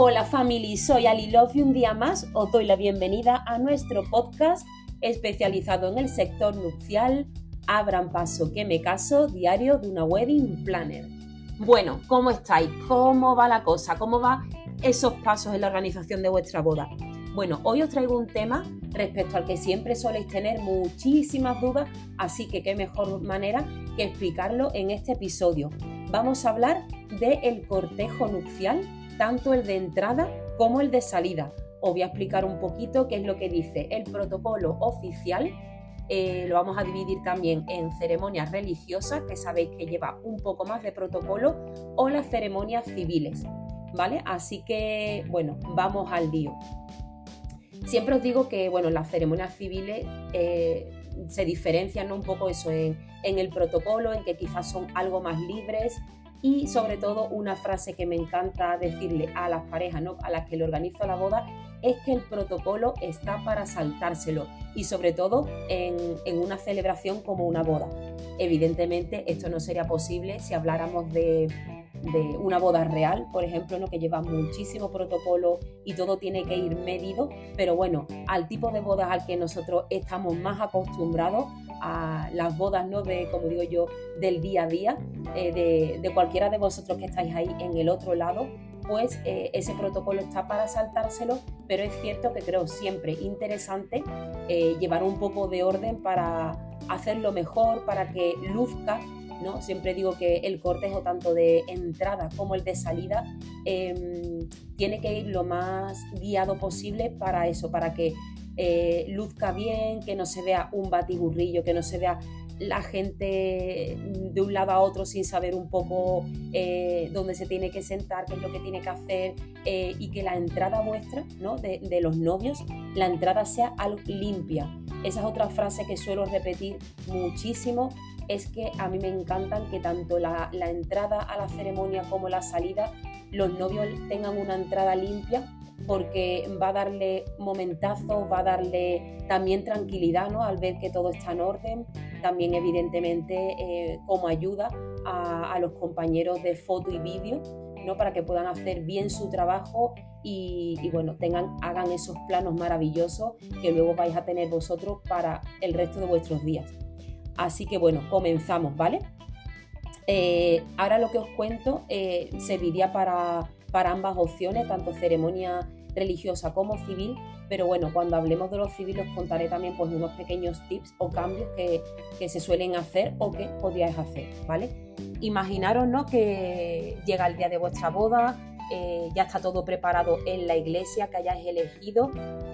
Hola family, soy Ali Love y un día más os doy la bienvenida a nuestro podcast especializado en el sector nupcial. Abran paso que me caso, diario de una wedding planner. Bueno, ¿cómo estáis? ¿Cómo va la cosa? ¿Cómo van esos pasos en la organización de vuestra boda? Bueno, hoy os traigo un tema respecto al que siempre soléis tener muchísimas dudas, así que qué mejor manera que explicarlo en este episodio. Vamos a hablar del cortejo nupcial, tanto el de entrada como el de salida. Os voy a explicar un poquito qué es lo que dice el protocolo oficial. Eh, lo vamos a dividir también en ceremonias religiosas, que sabéis que lleva un poco más de protocolo, o las ceremonias civiles. ¿Vale? Así que, bueno, vamos al lío. Siempre os digo que, bueno, las ceremonias civiles eh, se diferencian un poco eso en, el protocolo, en que quizás son algo más libres y sobre todo una frase que me encanta decirle a las parejas, ¿no? a las que le organizo la boda, es que el protocolo está para saltárselo y sobre todo en, en, una celebración como una boda. Evidentemente esto no sería posible si habláramos de, de una boda real, por ejemplo, ¿no? que lleva muchísimo protocolo y todo tiene que ir medido, pero bueno, al tipo de bodas al que nosotros estamos más acostumbrados, a las bodas, ¿no? De, como digo yo, del día a día, eh, de, cualquiera de vosotros que estáis ahí en el otro lado, pues eh, ese protocolo está para saltárselo, pero es cierto que creo siempre interesante eh, llevar un poco de orden para hacerlo mejor, para que luzca ¿no? Siempre digo que el cortejo tanto de entrada como el de salida em, tiene que ir lo más guiado posible para eso, para que eh, luzca bien, que no se vea un batiburrillo, que no se vea la gente de un lado a otro sin saber un poco eh, dónde se tiene que sentar, qué es lo que tiene que hacer eh, y que la entrada vuestra, ¿no? de, de, los novios, la entrada sea algo limpia. Esa es otra frase que suelo repetir muchísimo es que a mí me encantan que tanto la, entrada a la ceremonia como la salida, los novios tengan una entrada limpia porque va a darle momentazo, va a darle también tranquilidad ¿no? al ver que todo está en orden, también evidentemente eh, como ayuda a, los compañeros de foto y vídeo, ¿no? para que puedan hacer bien su trabajo y, bueno, tengan, hagan esos planos maravillosos que luego vais a tener vosotros para el resto de vuestros días. Así que bueno, comenzamos, ¿vale? Eh, ahora lo que os cuento eh, serviría para, para ambas opciones, tanto ceremonia religiosa como civil, pero bueno, cuando hablemos de los civiles os contaré también pues unos pequeños tips o cambios que, se suelen hacer o que podríais hacer, ¿vale? Imaginaros ¿no? que llega el día de vuestra boda, eh, ya está todo preparado en la iglesia que hayáis elegido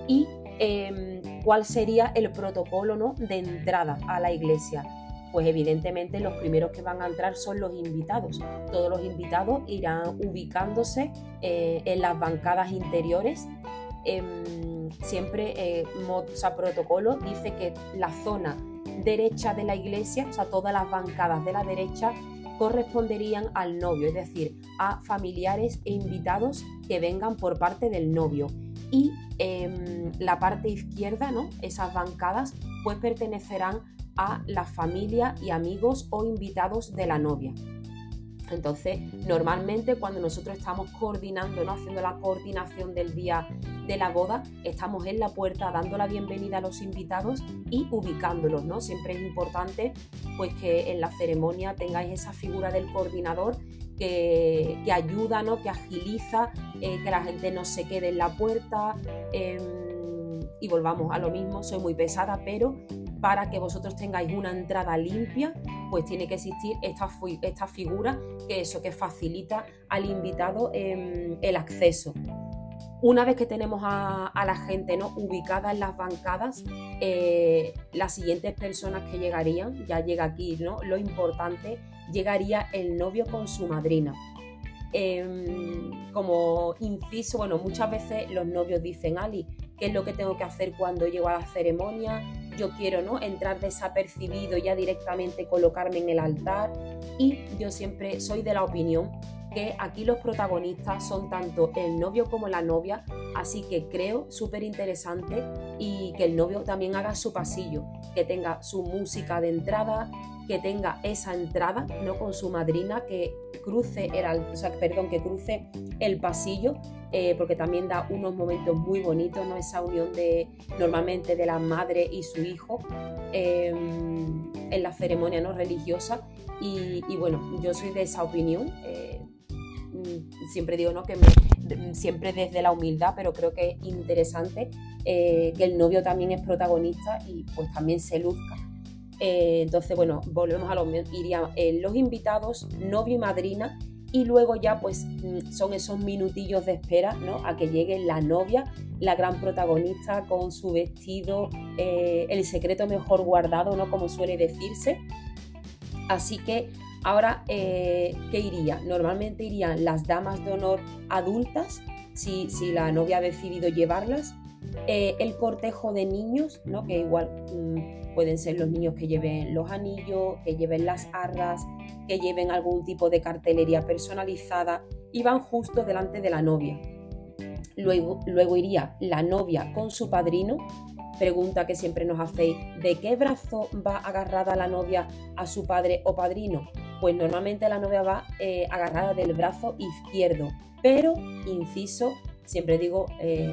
y Em, cuál sería el protocolo ¿no? de entrada a la iglesia. Pues evidentemente los primeros que van a entrar son los invitados. Todos los invitados irán ubicándose eh, en las bancadas interiores. Em, siempre, eh, protocolo dice que la zona derecha de la iglesia, o sea, todas las bancadas de la derecha corresponderían al novio, es decir, a familiares e invitados que vengan por parte del novio y em, la parte izquierda, ¿no? esas bancadas, pues pertenecerán a la familia y amigos o invitados de la novia. Entonces, normalmente cuando nosotros estamos coordinando, ¿no? haciendo la coordinación del día de la boda, estamos en la puerta dando la bienvenida a los invitados y ubicándolos, ¿no? Siempre es importante pues que en la ceremonia tengáis esa figura del coordinador que, ayuda, ¿no? que agiliza, eh, que la gente no se quede en la puerta. Em, y volvamos a lo mismo, soy muy pesada, pero para que vosotros tengáis una entrada limpia, pues tiene que existir esta, esta figura que eso que facilita al invitado em, el acceso. Una vez que tenemos a, la gente ¿no? ubicada en las bancadas, eh, las siguientes personas que llegarían, ya llega aquí ¿no? lo importante, llegaría el novio con su madrina. Em, como inciso, bueno, muchas veces los novios dicen, Ali, ¿qué es lo que tengo que hacer cuando llego a la ceremonia? Yo quiero ¿no? entrar desapercibido, ya directamente colocarme en el altar. Y yo siempre soy de la opinión que aquí los protagonistas son tanto el novio como la novia, así que creo súper interesante y que el novio también haga su pasillo, que tenga su música de entrada, que tenga esa entrada, ¿no? Con su madrina, que cruce el, perdón, que cruce el pasillo, eh, porque también da unos momentos muy bonitos, ¿no? Esa unión de normalmente de la madre y su hijo em, en la ceremonia ¿no? religiosa. Y, bueno, yo soy de esa opinión. Eh, siempre digo ¿no? que siempre desde la humildad, pero creo que es interesante eh, que el novio también es protagonista y pues también se luzca. Eh, entonces, bueno, volvemos a lo. Irían eh, los invitados, novio y madrina, y luego ya pues mm, son esos minutillos de espera, ¿no? A que llegue la novia, la gran protagonista con su vestido, el secreto mejor guardado, ¿no? Como suele decirse. Así que ahora, ¿qué iría? Normalmente irían las damas de honor adultas, si, si la novia ha decidido llevarlas, el cortejo de niños, ¿no? Que igual... Mm, Pueden ser los niños que lleven los anillos, que lleven las arras, que lleven algún tipo de cartelería personalizada y van justo delante de la novia. Luego, luego iría la novia con su padrino. Pregunta que siempre nos hacéis, ¿de qué brazo va agarrada la novia a su padre o padrino? Pues normalmente la novia va eh, agarrada del brazo izquierdo, pero, inciso, siempre digo, eh,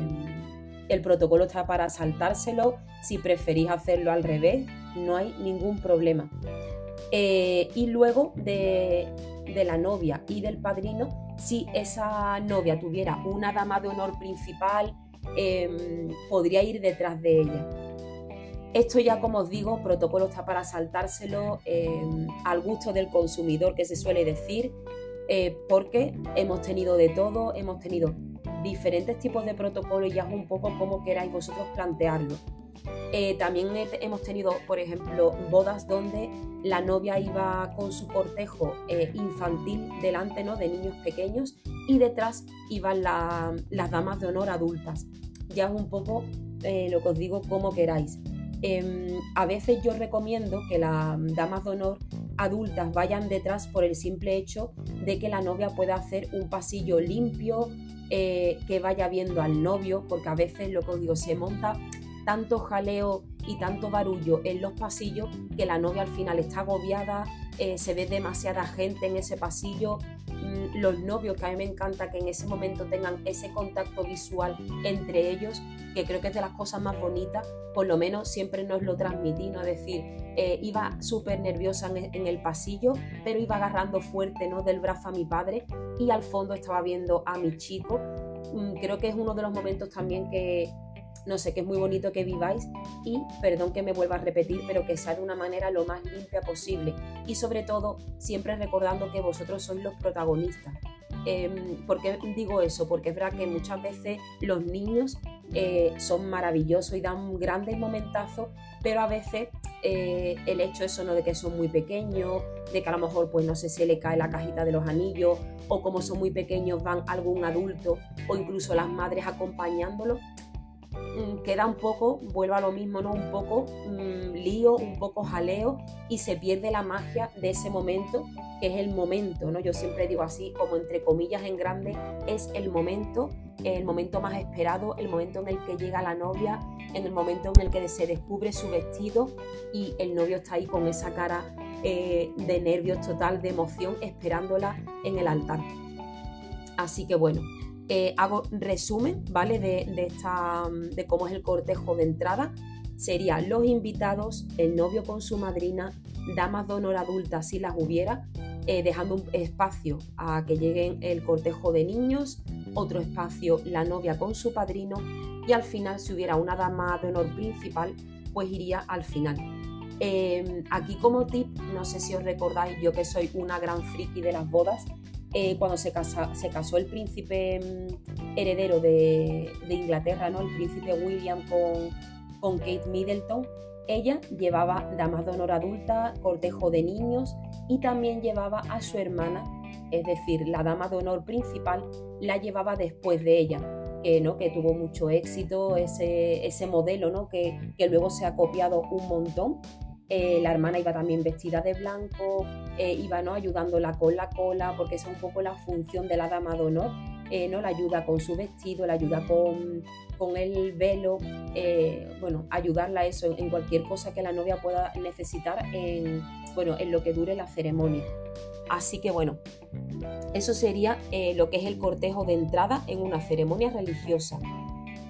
el protocolo está para saltárselo, si preferís hacerlo al revés, no hay ningún problema. Eh, y luego de, la novia y del padrino, si esa novia tuviera una dama de honor principal, em, podría ir detrás de ella. Esto ya, como os digo, protocolo está para saltárselo em, al gusto del consumidor, que se suele decir, eh, porque hemos tenido de todo, hemos tenido diferentes tipos de protocolos y ya es un poco como queráis vosotros plantearlo. Eh, también hemos tenido, por ejemplo, bodas donde la novia iba con su cortejo eh, infantil delante ¿no? de niños pequeños y detrás iban las damas de honor adultas. Ya es un poco lo que os digo como queráis. Em, a veces yo recomiendo que las damas de honor adultas vayan detrás por el simple hecho de que la novia pueda hacer un pasillo limpio, eh, que vaya viendo al novio, porque a veces lo que os digo, se monta tanto jaleo y tanto barullo en los pasillos que la novia al final está agobiada, eh, se ve demasiada gente en ese pasillo, los novios, que a mí me encanta que en ese momento tengan ese contacto visual entre ellos, que creo que es de las cosas más bonitas, por lo menos siempre nos lo transmití, ¿no? Es decir, eh, iba súper nerviosa en, el pasillo, pero iba agarrando fuerte, ¿no? Del brazo a mi padre y al fondo estaba viendo a mi chico. Mm, creo que es uno de los momentos también que, no sé, que es muy bonito que viváis y, perdón que me vuelva a repetir, pero que sea de una manera lo más limpia posible y sobre todo siempre recordando que vosotros sois los protagonistas. Eh, ¿Por qué digo eso? Porque es verdad que muchas veces los niños eh, son maravillosos y dan grandes momentazos, pero a veces eh, el hecho eso no de que son muy pequeños, de que a lo mejor pues no sé se le cae la cajita de los anillos o como son muy pequeños van algún adulto o incluso las madres acompañándolos, queda un poco, vuelvo a lo mismo, ¿no? Un poco mm, lío, un poco jaleo y se pierde la magia de ese momento que es el momento, ¿no? Yo siempre digo así, como entre comillas en grande, es el momento, el momento más esperado, el momento en el que llega la novia, en el momento en el que se descubre su vestido y el novio está ahí con esa cara eh, de nervios total, de emoción, esperándola en el altar. Así que bueno, eh, hago resumen, ¿vale? De, de, esta, de cómo es el cortejo de entrada. Serían los invitados, el novio con su madrina, damas de honor adultas si las hubiera, eh, dejando un espacio a que lleguen el cortejo de niños, otro espacio la novia con su padrino y al final si hubiera una dama de honor principal, pues iría al final. Em, aquí como tip, no sé si os recordáis, yo que soy una gran friki de las bodas, eh, cuando se, casó el príncipe mm, heredero de, Inglaterra, ¿no? el príncipe William con, Kate Middleton, ella llevaba damas de honor adulta, cortejo de niños y también llevaba a su hermana, es decir, la dama de honor principal la llevaba después de ella, que, ¿no? que tuvo mucho éxito ese, ese modelo ¿no? que, luego se ha copiado un montón. La hermana iba también vestida de blanco, iba ¿no? ayudándola con la cola, porque esa es un poco la función de la dama de honor, ¿no? la ayuda con su vestido, la ayuda con, con el velo, bueno, ayudarla a eso en cualquier cosa que la novia pueda necesitar en, bueno, en lo que dure la ceremonia. Así que bueno, eso sería eh, lo que es el cortejo de entrada en una ceremonia religiosa.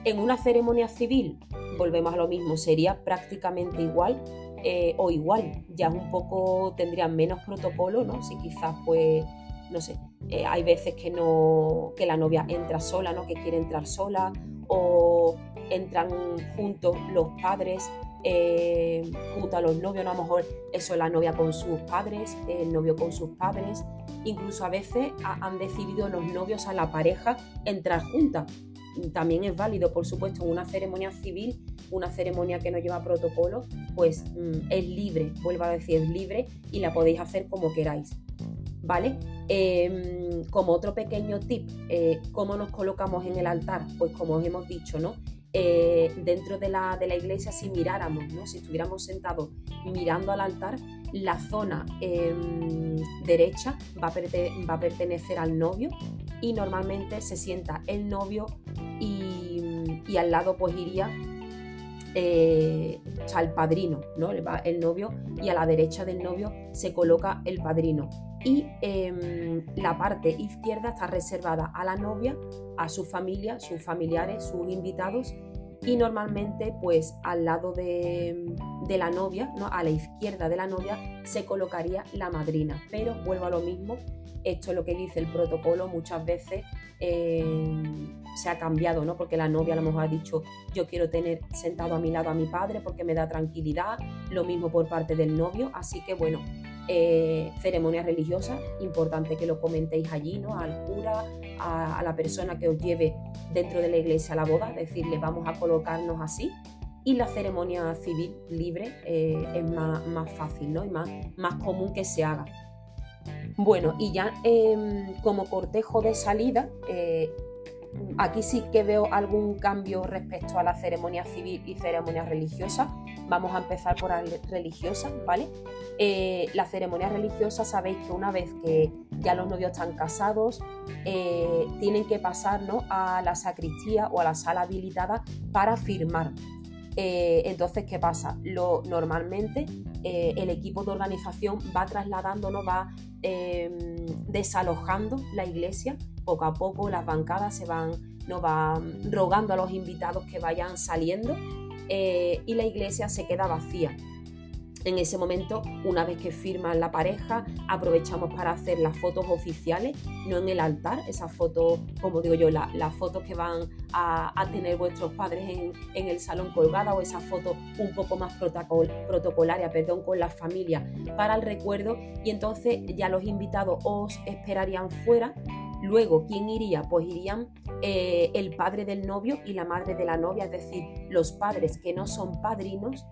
En una ceremonia civil, volvemos a lo mismo, sería prácticamente igual eh, o igual. Ya un poco tendrían menos protocolo, ¿no? Si quizás pues, no sé, eh, hay veces que no, que la novia entra sola, ¿no? Que quiere entrar sola o entran juntos los padres eh, junto a los novios, ¿no? a lo mejor eso es la novia con sus padres, el novio con sus padres, incluso a veces han decidido los novios a la pareja entrar juntas. También es válido, por supuesto, en una ceremonia civil, una ceremonia que no lleva protocolo, pues mm, es libre, vuelvo a decir, es libre y la podéis hacer como queráis. ¿Vale? Em, como otro pequeño tip, eh, ¿cómo nos colocamos en el altar? Pues como os hemos dicho, ¿no? Eh, dentro de la, de la, iglesia si miráramos, ¿no? si estuviéramos sentados mirando al altar, la zona em, derecha va va a, pertenecer al novio y normalmente se sienta el novio y, y al lado pues iría eh, el padrino, ¿no? el novio y a la derecha del novio se coloca el padrino y em, la parte izquierda está reservada a la novia, a su familia, sus familiares, sus invitados y normalmente pues al lado de, la novia, ¿no? a la izquierda de la novia se colocaría la madrina, pero vuelvo a lo mismo, esto es lo que dice el protocolo muchas veces em, se ha cambiado, ¿no? porque la novia a lo mejor ha dicho yo quiero tener sentado a mi lado a mi padre porque me da tranquilidad, lo mismo por parte del novio, así que bueno, eh, ceremonias religiosas, importante que lo comentéis allí, ¿no? Al cura, a, la persona que os lleve dentro de la iglesia a la boda, decirle vamos a colocarnos así. Y la ceremonia civil libre eh, es más, fácil ¿no? y más, más común que se haga. Bueno, y ya em, como cortejo de salida, eh, Aquí sí que veo algún cambio respecto a la ceremonia civil y ceremonia religiosa. Vamos a empezar por la religiosa, ¿vale? Eh, la ceremonia religiosa, sabéis que una vez que ya los novios están casados, eh, tienen que pasar a la sacristía o a la sala habilitada para firmar. Eh, entonces, ¿qué pasa? Lo, normalmente el equipo de organización va trasladándonos, va em, desalojando la iglesia poco a poco las bancadas se van, no van rogando a los invitados que vayan saliendo eh, y la iglesia se queda vacía. En ese momento, una vez que firman la pareja, aprovechamos para hacer las fotos oficiales, no en el altar, esas fotos, como digo yo, las fotos que van a, tener vuestros padres en, el salón colgada o esas fotos un poco más protocol, protocolaria, perdón, con la familia para el recuerdo y entonces ya los invitados os esperarían fuera Luego, ¿quién iría? Pues irían eh, el padre del novio y la madre de la novia, es decir, los padres que no son padrinos.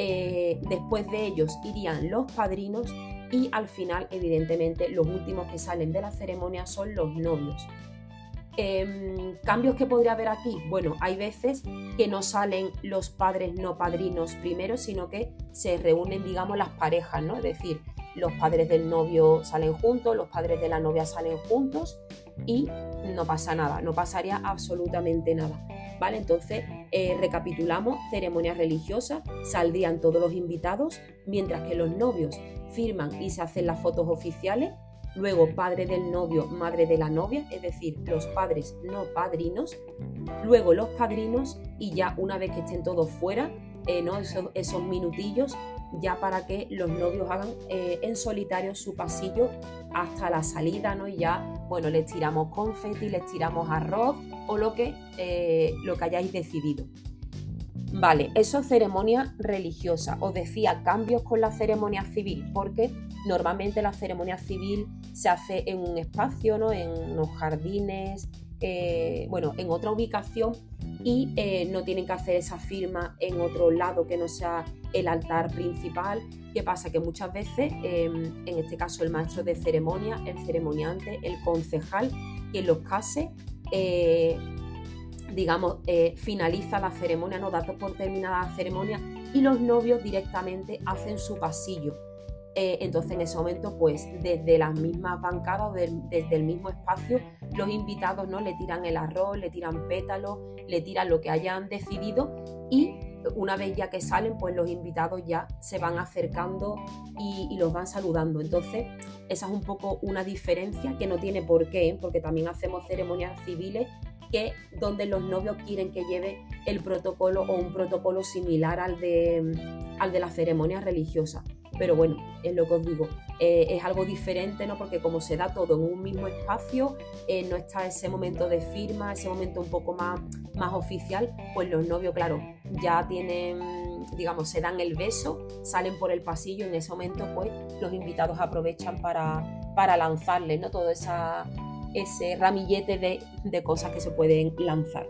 Eh, después de ellos irían los padrinos y al final, evidentemente, los últimos que salen de la ceremonia son los novios. Em, ¿Cambios que podría haber aquí? Bueno, hay veces que no salen los padres no padrinos primero, sino que se reúnen, digamos, las parejas, ¿no? Es decir, los padres del novio salen juntos, los padres de la novia salen juntos y no pasa nada, no pasaría absolutamente nada. ¿Vale? Entonces, eh, recapitulamos, ceremonia religiosa, saldrían todos los invitados, mientras que los novios firman y se hacen las fotos oficiales, luego padre del novio, madre de la novia, es decir, los padres no padrinos, luego los padrinos y ya una vez que estén todos fuera, eh, esos, minutillos, ya para que los novios hagan eh, en solitario su pasillo hasta la salida, ¿no? Y ya, bueno, les tiramos confeti, les tiramos arroz o lo que, eh, lo que hayáis decidido. Vale, eso es ceremonia religiosa. Os decía cambios con la ceremonia civil, porque normalmente la ceremonia civil se hace en un espacio, ¿no? En unos jardines, bueno, en otra ubicación y eh, no tienen que hacer esa firma en otro lado que no sea el altar principal. ¿Qué pasa? Que muchas veces, em, en este caso el maestro de ceremonia, el ceremoniante, el concejal, quien los case, eh, digamos, finaliza la ceremonia, no da por terminada la ceremonia y los novios directamente hacen su pasillo. Eh, entonces en ese momento, pues desde las mismas bancadas, desde el mismo espacio, los invitados no le tiran el arroz, le tiran pétalos, le tiran lo que hayan decidido y una vez ya que salen, pues los invitados ya se van acercando y, los van saludando. Entonces, esa es un poco una diferencia que no tiene por qué, ¿eh? porque también hacemos ceremonias civiles que donde los novios quieren que lleve el protocolo o un protocolo similar al de, al de la ceremonia religiosa. Pero bueno, es lo que os digo, eh, es algo diferente, ¿no? Porque como se da todo en un mismo espacio, eh, no está ese momento de firma, ese momento un poco más, más oficial, pues los novios, claro, ya tienen, digamos, se dan el beso, salen por el pasillo, en ese momento, pues los invitados aprovechan para, para lanzarles, ¿no? Todo esa, ese ramillete de, de cosas que se pueden lanzar.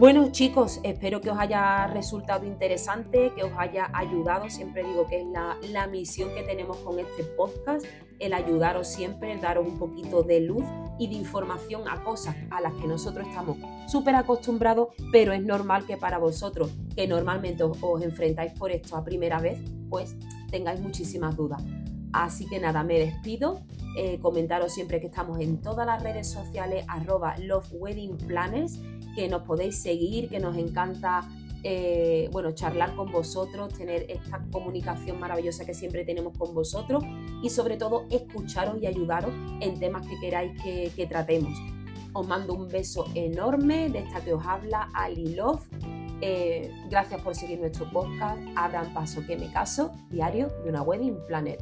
Bueno chicos, espero que os haya resultado interesante, que os haya ayudado. Siempre digo que es la, misión que tenemos con este podcast, el ayudaros siempre, el daros un poquito de luz y de información a cosas a las que nosotros estamos súper acostumbrados, pero es normal que para vosotros, que normalmente os, enfrentáis por esto a primera vez, pues tengáis muchísimas dudas. Así que nada, me despido. Eh, comentaros siempre que estamos en todas las redes sociales, arroba Love que nos podéis seguir, que nos encanta eh, bueno, charlar con vosotros, tener esta comunicación maravillosa que siempre tenemos con vosotros y sobre todo escucharos y ayudaros en temas que queráis que, tratemos. Os mando un beso enorme de esta que os habla Ali Love. Eh, gracias por seguir nuestro podcast. Abran paso que me caso, diario de una wedding planner.